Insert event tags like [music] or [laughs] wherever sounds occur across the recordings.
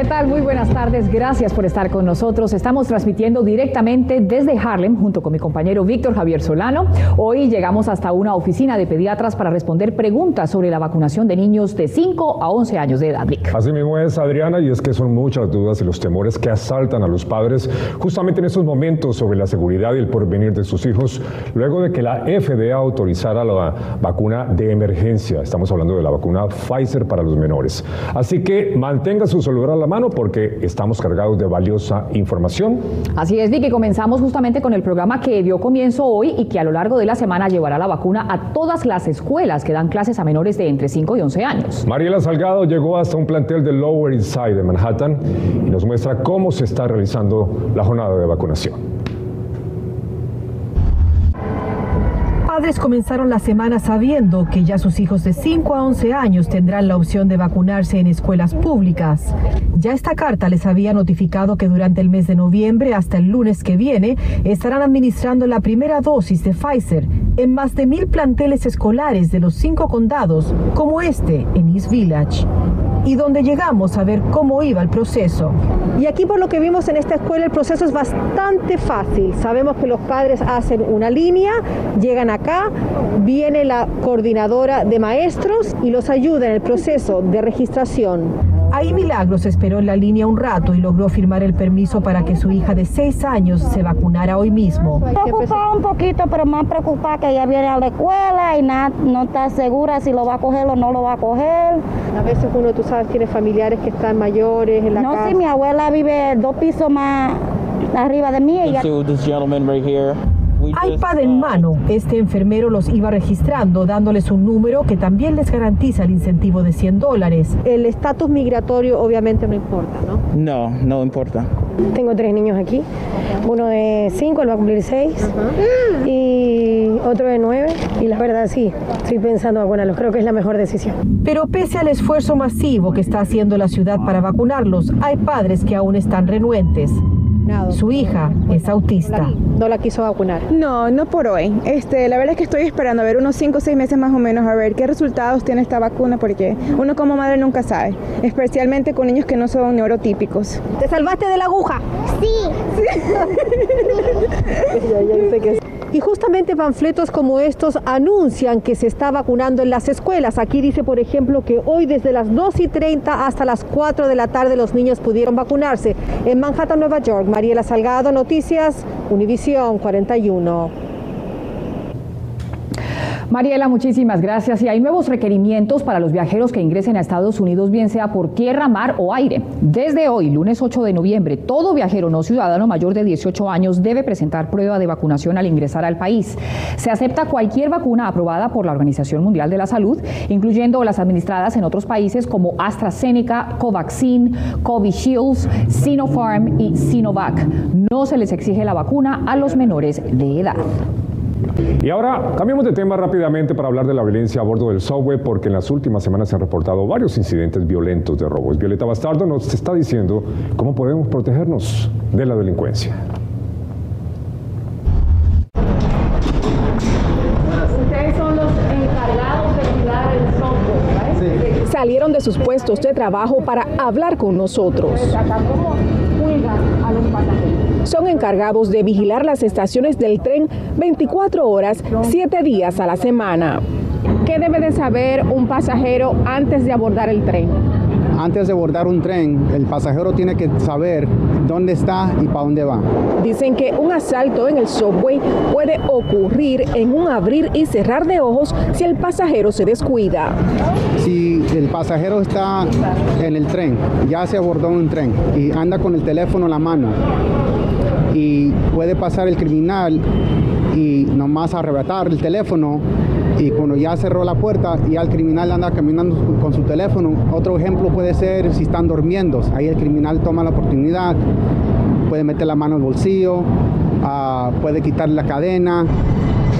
¿Qué tal? Muy buenas tardes. Gracias por estar con nosotros. Estamos transmitiendo directamente desde Harlem junto con mi compañero Víctor Javier Solano. Hoy llegamos hasta una oficina de pediatras para responder preguntas sobre la vacunación de niños de 5 a 11 años de edad. Así mismo es, Adriana, y es que son muchas dudas y los temores que asaltan a los padres justamente en estos momentos sobre la seguridad y el porvenir de sus hijos, luego de que la FDA autorizara la vacuna de emergencia. Estamos hablando de la vacuna Pfizer para los menores. Así que mantenga su celular a la mano porque estamos cargados de valiosa información. Así es, Vicky, comenzamos justamente con el programa que dio comienzo hoy y que a lo largo de la semana llevará la vacuna a todas las escuelas que dan clases a menores de entre 5 y 11 años. Mariela Salgado llegó hasta un plantel del Lower East Side de Manhattan y nos muestra cómo se está realizando la jornada de vacunación. Padres comenzaron la semana sabiendo que ya sus hijos de 5 a 11 años tendrán la opción de vacunarse en escuelas públicas. Ya esta carta les había notificado que durante el mes de noviembre hasta el lunes que viene estarán administrando la primera dosis de Pfizer en más de mil planteles escolares de los cinco condados, como este en East Village y donde llegamos a ver cómo iba el proceso. Y aquí por lo que vimos en esta escuela el proceso es bastante fácil. Sabemos que los padres hacen una línea, llegan acá, viene la coordinadora de maestros y los ayuda en el proceso de registración. Ahí Milagros esperó en la línea un rato y logró firmar el permiso para que su hija de seis años se vacunara hoy mismo. Preocupada un poquito, pero más preocupada que ella viene a la escuela y no está segura si lo va a coger o no lo va a coger. A veces uno, tú sabes, tiene familiares que están mayores en la no, casa. No, sí, mi abuela vive dos pisos más arriba de mí. Ella... iPad en mano, este enfermero los iba registrando, dándoles un número que también les garantiza el incentivo de 100 dólares. El estatus migratorio obviamente no importa, ¿no? No, no importa. Tengo tres niños aquí, uno de 5, él va a cumplir 6, y otro de 9, y la verdad sí, estoy pensando vacunarlos, creo que es la mejor decisión. Pero pese al esfuerzo masivo que está haciendo la ciudad para vacunarlos, hay padres que aún están renuentes. Su hija es autista. No la quiso vacunar. No, no por hoy. Este, la verdad es que estoy esperando a ver unos 5 o 6 meses más o menos a ver qué resultados tiene esta vacuna porque uno como madre nunca sabe, especialmente con niños que no son neurotípicos. ¿Te salvaste de la aguja? Sí. [laughs] [laughs] [laughs] Y justamente panfletos como estos anuncian que se está vacunando en las escuelas. Aquí dice, por ejemplo, que hoy desde las 2 y 30 hasta las 4 de la tarde los niños pudieron vacunarse. En Manhattan, Nueva York, Mariela Salgado, Noticias, Univisión 41. Mariela, muchísimas gracias. Y hay nuevos requerimientos para los viajeros que ingresen a Estados Unidos, bien sea por tierra, mar o aire. Desde hoy, lunes 8 de noviembre, todo viajero no ciudadano mayor de 18 años debe presentar prueba de vacunación al ingresar al país. Se acepta cualquier vacuna aprobada por la Organización Mundial de la Salud, incluyendo las administradas en otros países como AstraZeneca, Covaxin, Covishield, Sinopharm y Sinovac. No se les exige la vacuna a los menores de edad. Y ahora cambiamos de tema rápidamente para hablar de la violencia a bordo del subway porque en las últimas semanas se han reportado varios incidentes violentos de robos. Violeta Bastardo nos está diciendo cómo podemos protegernos de la delincuencia. Ustedes son los encargados de cuidar el subway, Salieron de sus puestos de trabajo para hablar con nosotros. ¿Cómo cuidan a los pasajeros? Son encargados de vigilar las estaciones del tren 24 horas, 7 días a la semana. ¿Qué debe de saber un pasajero antes de abordar el tren? Antes de abordar un tren, el pasajero tiene que saber dónde está y para dónde va. Dicen que un asalto en el subway puede ocurrir en un abrir y cerrar de ojos si el pasajero se descuida. Si el pasajero está en el tren, ya se abordó un tren y anda con el teléfono en la mano y puede pasar el criminal y nomás arrebatar el teléfono y cuando ya cerró la puerta y el criminal anda caminando con su teléfono. Otro ejemplo puede ser si están durmiendo, ahí el criminal toma la oportunidad, puede meter la mano al bolsillo, uh, puede quitar la cadena.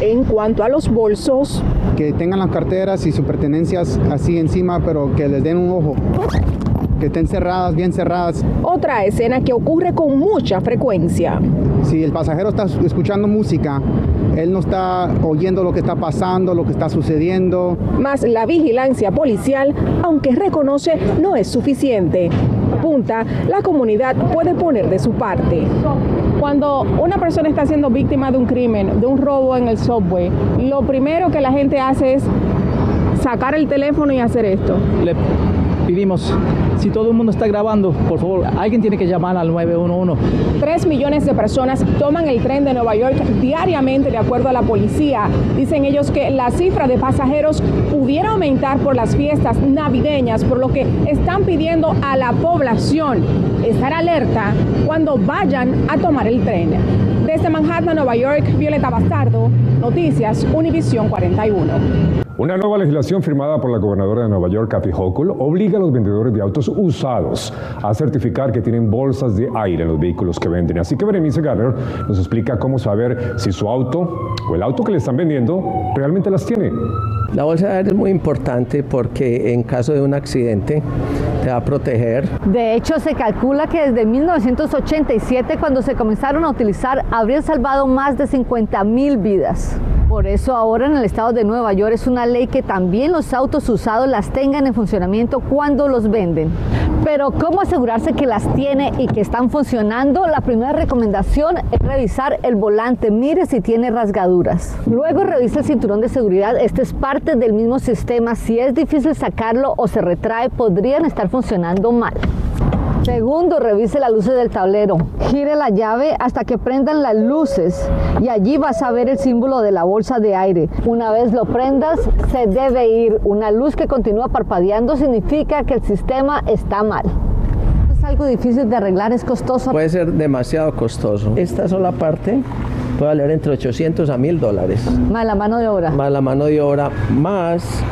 En cuanto a los bolsos, que tengan las carteras y sus pertenencias así encima, pero que les den un ojo. que estén cerradas, bien cerradas. Otra escena que ocurre con mucha frecuencia. Si el pasajero está escuchando música, él no está oyendo lo que está pasando, lo que está sucediendo. Más la vigilancia policial, aunque reconoce, no es suficiente. Apunta, la comunidad puede poner de su parte. Cuando una persona está siendo víctima de un crimen, de un robo en el subway, lo primero que la gente hace es sacar el teléfono y hacer esto. Le pedimos, si todo el mundo está grabando, por favor, alguien tiene que llamar al 911. Tres millones de personas toman el tren de Nueva York diariamente, de acuerdo a la policía. Dicen ellos que la cifra de pasajeros pudiera aumentar por las fiestas navideñas, por lo que están pidiendo a la población estar alerta cuando vayan a tomar el tren. Desde Manhattan, Nueva York, Violeta Bastardo, Noticias, Univisión 41. Una nueva legislación firmada por la gobernadora de Nueva York, Kathy Hochul, obliga a los vendedores de autos usados a certificar que tienen bolsas de aire en los vehículos que venden. Así que Berenice Garner nos explica cómo saber si su auto o el auto que le están vendiendo realmente las tiene. La bolsa de aire es muy importante porque en caso de un accidente te va a proteger. De hecho, se calcula que desde 1987, cuando se comenzaron a utilizar, habrían salvado más de 50 mil vidas. Por eso ahora en el estado de Nueva York es una ley que también los autos usados las tengan en funcionamiento cuando los venden. Pero ¿cómo asegurarse que las tiene y que están funcionando? La primera recomendación es revisar el volante, mire si tiene rasgaduras. Luego revisa el cinturón de seguridad, este es parte del mismo sistema. Si es difícil sacarlo o se retrae, podrían estar funcionando mal. Segundo, revise las luces del tablero. Gire la llave hasta que prendan las luces y allí vas a ver el símbolo de la bolsa de aire. Una vez lo prendas, se debe ir. Una luz que continúa parpadeando significa que el sistema está mal. Es algo difícil de arreglar, es costoso. Puede ser demasiado costoso. Esta sola parte puede valer entre 800 a 1000 dólares. Más la mano de obra. Más la mano de obra, más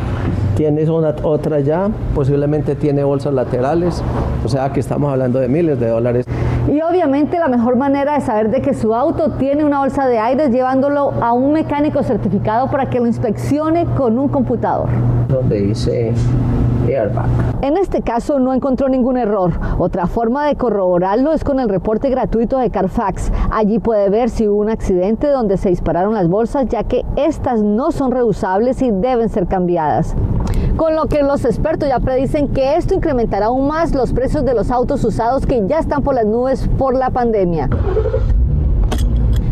tienes una, otra ya, posiblemente tiene bolsas laterales, o sea que estamos hablando de miles de dólares. Y obviamente la mejor manera de saber de que su auto tiene una bolsa de aire es llevándolo a un mecánico certificado para que lo inspeccione con un computador. Donde dice airbag. En este caso no encontró ningún error. Otra forma de corroborarlo es con el reporte gratuito de Carfax. Allí puede ver si hubo un accidente donde se dispararon las bolsas, ya que estas no son reusables y deben ser cambiadas con lo que los expertos ya predicen que esto incrementará aún más los precios de los autos usados que ya están por las nubes por la pandemia.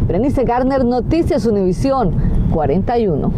Berenice Garner, Noticias Univisión 41.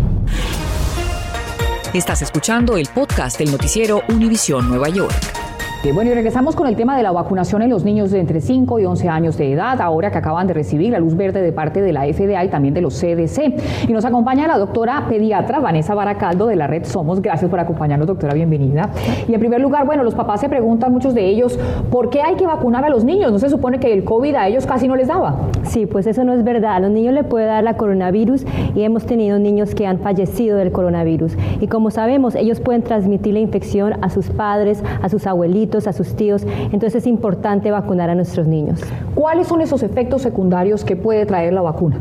Estás escuchando el podcast del noticiero Univisión Nueva York. Bueno, y regresamos con el tema de la vacunación en los niños de entre 5 y 11 años de edad, ahora que acaban de recibir la luz verde de parte de la FDA y también de los CDC. Y nos acompaña la doctora pediatra Vanessa Baracaldo de la red Somos. Gracias por acompañarnos, doctora, bienvenida. Y en primer lugar, bueno, los papás se preguntan, muchos de ellos, ¿por qué hay que vacunar a los niños? ¿No se supone que el COVID a ellos casi no les daba? Sí, pues eso no es verdad. A los niños le puede dar la coronavirus y hemos tenido niños que han fallecido del coronavirus. Y como sabemos, ellos pueden transmitir la infección a sus padres, a sus abuelitos, a sus tíos. Entonces es importante vacunar a nuestros niños. ¿Cuáles son esos efectos secundarios que puede traer la vacuna?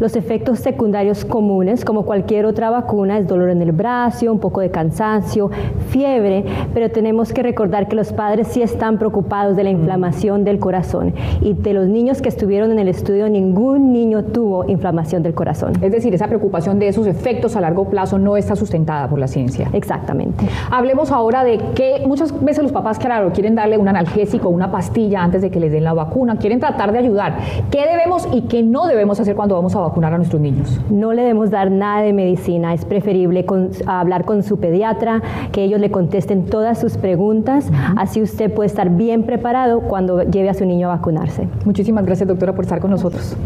Los efectos secundarios comunes, como cualquier otra vacuna, es dolor en el brazo, un poco de cansancio, fiebre, pero tenemos que recordar que los padres sí están preocupados de la inflamación del corazón y de los niños que estuvieron en el estudio, ningún niño tuvo inflamación del corazón. Es decir, esa preocupación de esos efectos a largo plazo no está sustentada por la ciencia. Exactamente. Hablemos ahora de que muchas veces los papás, claro, quieren darle un analgésico, una pastilla antes de que les den la vacuna, quieren tratar de ayudar. ¿Qué debemos y qué no debemos hacer cuando vamos a vacunar a nuestros niños? No le debemos dar nada de medicina, es preferible hablar con su pediatra, que ellos le contesten todas sus preguntas, así usted puede estar bien preparado cuando lleve a su niño a vacunarse. Muchísimas gracias doctora por estar con nosotros.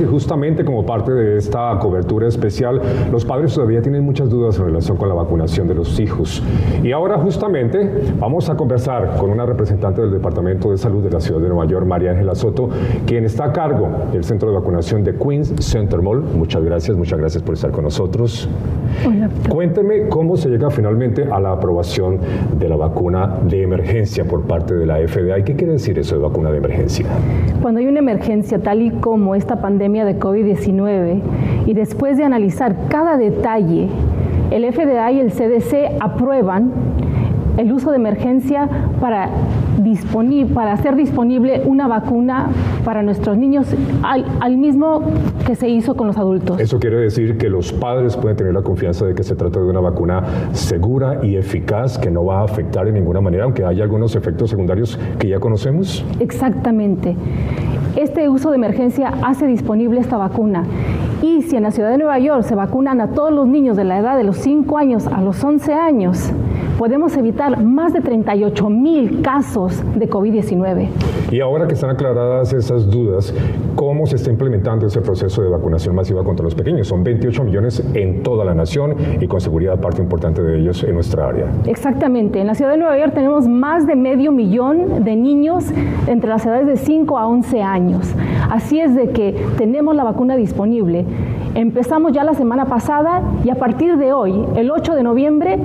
Y justamente como parte de esta cobertura especial, los padres todavía tienen muchas dudas en relación con la vacunación de los hijos. Y ahora justamente vamos a conversar con una representante del Departamento de Salud de la Ciudad de Nueva York, María Ángela Soto, quien está a cargo del centro de vacunación de Queens Center Mall. Muchas gracias, muchas gracias por estar con nosotros. Hola. Cuénteme cómo se llega finalmente a la aprobación de la vacuna de emergencia por parte de la FDA. ¿Y qué quiere decir eso de vacuna de emergencia? Cuando hay una emergencia tal y como esta pandemia, de COVID-19 y después de analizar cada detalle, el FDA y el CDC aprueban, el uso de emergencia para, para hacer disponible una vacuna para nuestros niños al, al mismo que se hizo con los adultos. Eso quiere decir que los padres pueden tener la confianza de que se trata de una vacuna segura y eficaz que no va a afectar en ninguna manera, aunque haya algunos efectos secundarios que ya conocemos. Exactamente. Este uso de emergencia hace disponible esta vacuna. Y si en la ciudad de Nueva York se vacunan a todos los niños de la edad de los 5 años a los 11 años, podemos evitar más de 38 mil casos de COVID-19. Y ahora que están aclaradas esas dudas, ¿cómo se está implementando ese proceso de vacunación masiva contra los pequeños? Son 28 millones en toda la nación y con seguridad parte importante de ellos en nuestra área. Exactamente. En la ciudad de Nueva York tenemos más de medio millón de niños entre las edades de 5 a 11 años. Así es de que tenemos la vacuna disponible. Empezamos ya la semana pasada y a partir de hoy, el 8 de noviembre,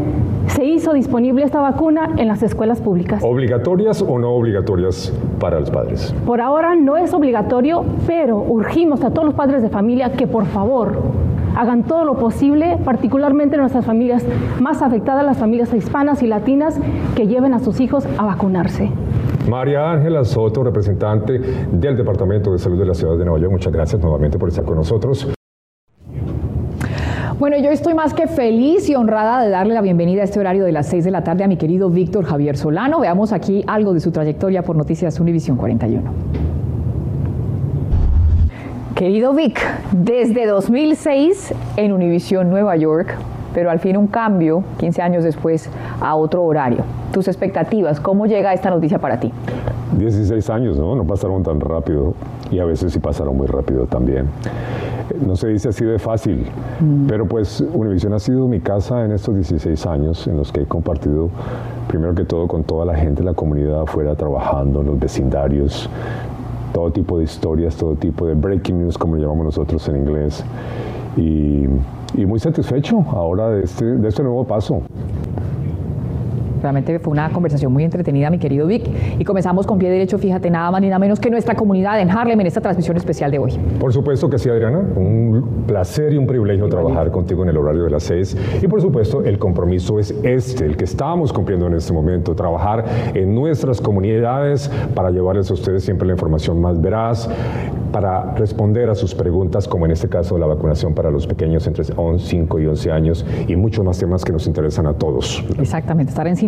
se hizo disponible esta vacuna en las escuelas públicas. ¿Obligatorias o no obligatorias para los padres? Por ahora no es obligatorio, pero urgimos a todos los padres de familia que por favor hagan todo lo posible, particularmente nuestras familias más afectadas, las familias hispanas y latinas, que lleven a sus hijos a vacunarse. María Ángela Soto, representante del Departamento de Salud de la Ciudad de Nueva York, muchas gracias nuevamente por estar con nosotros. Bueno, yo estoy más que feliz y honrada de darle la bienvenida a este horario de las 6 de la tarde a mi querido Víctor Javier Solano. Veamos aquí algo de su trayectoria por Noticias Univisión 41. Querido Vic, desde 2006 en Univisión Nueva York, pero al fin un cambio, 15 años después, a otro horario. Tus expectativas, ¿cómo llega esta noticia para ti? 16 años, ¿no? No pasaron tan rápido y a veces sí pasaron muy rápido también. No se dice así de fácil, mm. pero pues Univision ha sido mi casa en estos 16 años en los que he compartido, primero que todo, con toda la gente la comunidad afuera trabajando, en los vecindarios, todo tipo de historias, todo tipo de breaking news, como lo llamamos nosotros en inglés. Y, y muy satisfecho ahora de este, de este nuevo paso. Realmente fue una conversación muy entretenida, mi querido Vic. Y comenzamos con pie derecho, fíjate, nada más ni nada menos que nuestra comunidad en Harlem en esta transmisión especial de hoy. Por supuesto que sí, Adriana. Un placer y un privilegio trabajar contigo en el horario de las seis. Y por supuesto, el compromiso es este, el que estamos cumpliendo en este momento, trabajar en nuestras comunidades para llevarles a ustedes siempre la información más veraz, para responder a sus preguntas, como en este caso la vacunación para los pequeños entre 5 y 11 años y muchos más temas que nos interesan a todos. Exactamente, estar en